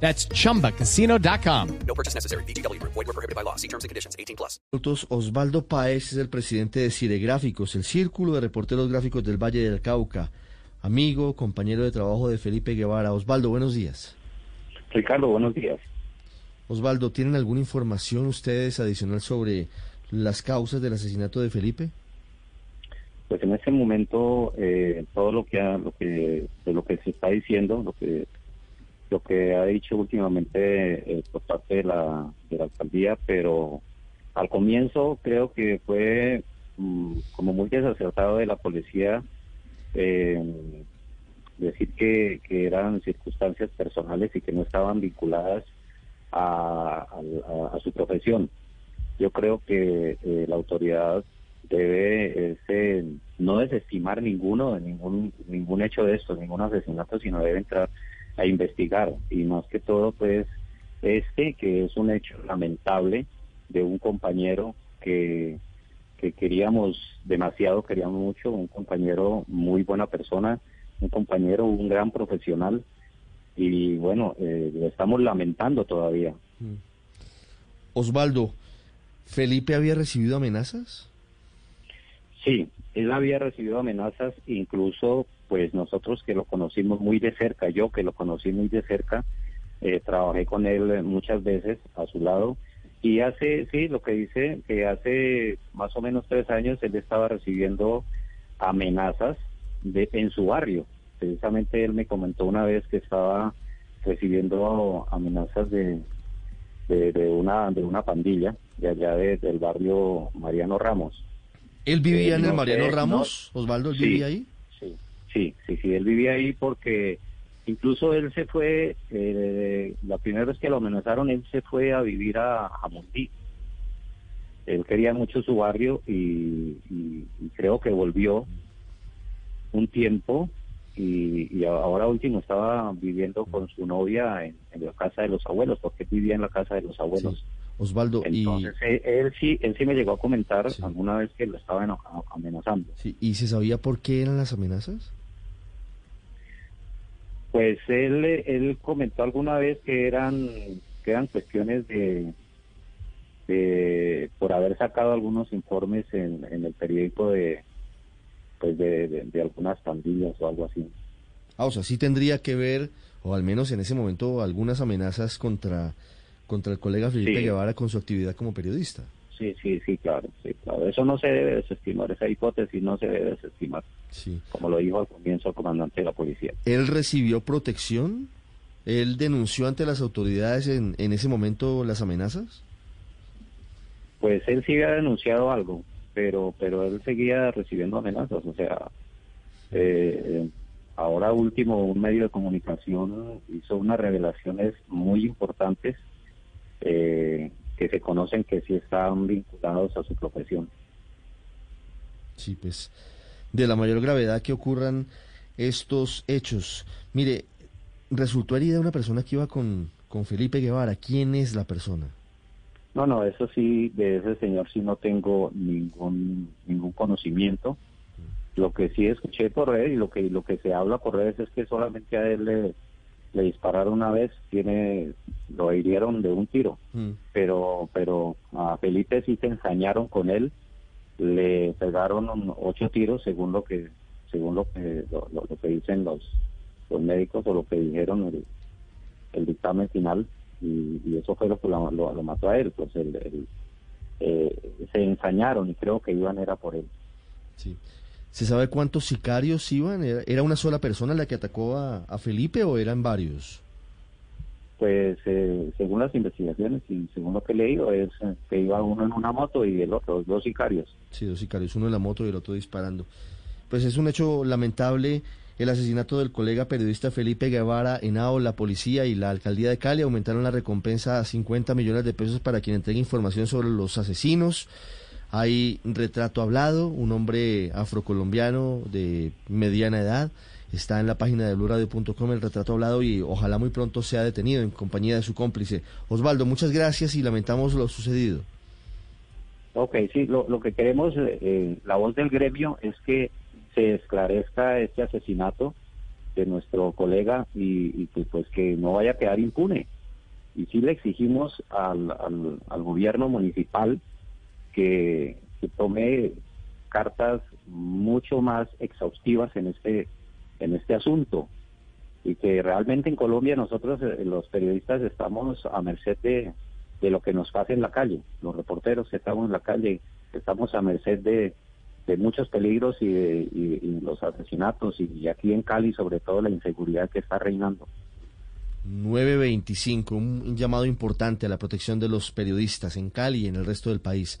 That's chumbacasino.com. No purchase necessary. BGW. Void were prohibited by law. See terms and conditions. 18 plus. Osvaldo Páez es el presidente de Ciregráficos, el Círculo de Reporteros Gráficos del Valle del Cauca. Amigo, compañero de trabajo de Felipe Guevara. Osvaldo, buenos días. Ricardo, buenos días. Osvaldo, ¿tienen alguna información ustedes adicional sobre las causas del asesinato de Felipe? Pues en este momento eh, todo lo que ha, lo que de lo que se está diciendo, lo que lo que ha dicho últimamente eh, por parte de la de la alcaldía, pero al comienzo creo que fue mm, como muy desacertado de la policía eh, decir que, que eran circunstancias personales y que no estaban vinculadas a, a- su profesión. Yo creo que eh, la autoridad debe ese, no desestimar ninguno, ningún, ningún hecho de estos, ningún asesinato, sino debe entrar a investigar. Y más que todo, pues, este, que es un hecho lamentable de un compañero que, que queríamos demasiado, queríamos mucho, un compañero muy buena persona, un compañero, un gran profesional. Y bueno, eh, lo estamos lamentando todavía. Osvaldo, ¿Felipe había recibido amenazas? Sí, él había recibido amenazas, incluso pues nosotros que lo conocimos muy de cerca, yo que lo conocí muy de cerca, eh, trabajé con él eh, muchas veces a su lado y hace, sí, lo que dice, que hace más o menos tres años él estaba recibiendo amenazas de, en su barrio. Precisamente él me comentó una vez que estaba recibiendo amenazas de, de, de una de una pandilla de allá de- del barrio Mariano Ramos. ¿Él vivía Eh, en el no Mariano sé, Ramos? Osvaldo, ¿él Sí. vivía ahí? Sí, sí, sí, él vivía ahí porque incluso él se fue, eh, la primera vez que lo amenazaron, él se fue a vivir a Jamundí. Él quería mucho su barrio y, y- y creo que volvió un tiempo y, y ahora último estaba viviendo con su novia en, en la casa de los abuelos, porque vivía en la casa de los abuelos. Sí. Osvaldo, y, Entonces él, él sí, él sí me llegó a comentar Sí. alguna vez que lo estaban a- amenazando. sí, ¿y se sabía por qué eran las amenazas? Pues él, él comentó alguna vez que eran, que eran cuestiones de, de por haber sacado algunos informes en, en el periódico de, pues de, de- de algunas pandillas o algo así. Ah, o sea, sí tendría que ver, o al menos en ese momento, algunas amenazas contra, contra el colega Felipe Sí. Guevara con su actividad como periodista. Sí, sí, sí, claro, sí, claro. Eso no se debe desestimar, esa hipótesis no se debe desestimar, Sí. como lo dijo al comienzo el comandante de la policía. ¿Él recibió protección? ¿Él denunció ante las autoridades en, en ese momento las amenazas? Pues él sí había denunciado algo, pero pero él seguía recibiendo amenazas. O sea, eh, eh, ahora último un medio de comunicación hizo unas revelaciones muy importantes eh, que se conocen que sí están vinculados a su profesión. Sí, pues de la mayor gravedad que ocurran estos hechos. Mire, resultó herida una persona que iba con, con Felipe Guevara. ¿Quién es la persona? No, no, eso sí, de ese señor sí no tengo ningún ningún conocimiento. Lo que sí escuché por redes y lo que lo que se habla por redes es que solamente a él le, le dispararon una vez, tiene lo hirieron de un tiro, Mm, pero pero a Felipe sí se ensañaron con él, le pegaron ocho tiros según lo que según lo que lo, lo- lo que dicen los los médicos o lo que dijeron el, el dictamen final y, y eso fue lo que lo, lo- lo mató a él, pues el, el- eh, se ensañaron y creo que iban era por él. sí. ¿Se sabe cuántos sicarios iban? ¿Era, una sola persona la que atacó a, a Felipe o eran varios? Pues eh, según las investigaciones y según lo que he leído es eh, que iba uno en una moto y el otro, dos sicarios. Sí, dos sicarios, uno en la moto y el otro disparando. Pues es un hecho lamentable el asesinato del colega periodista Felipe Guevara Henao, la policía y la alcaldía de Cali aumentaron la recompensa a 50 millones de pesos para quien entregue información sobre los asesinos. Hay retrato hablado, un hombre afrocolombiano de mediana edad. Está en la página de bluradio.com el retrato hablado y ojalá muy pronto sea detenido en compañía de su cómplice. Osvaldo, muchas gracias y lamentamos lo sucedido. Ok, sí, lo, que queremos, eh, la voz del gremio es que se esclarezca este asesinato de nuestro colega y, pues que no vaya a quedar impune. Y sí le exigimos al, al, gobierno municipal que, tome cartas mucho más exhaustivas en este en este asunto y que realmente en Colombia nosotros eh, los periodistas estamos a merced de, de lo que nos pasa en la calle. Los reporteros que estamos en la calle estamos a merced de, de muchos peligros y, de, los asesinatos y aquí en Cali sobre todo la inseguridad que está reinando. 925, un llamado importante a la protección de los periodistas en Cali y en el resto del país.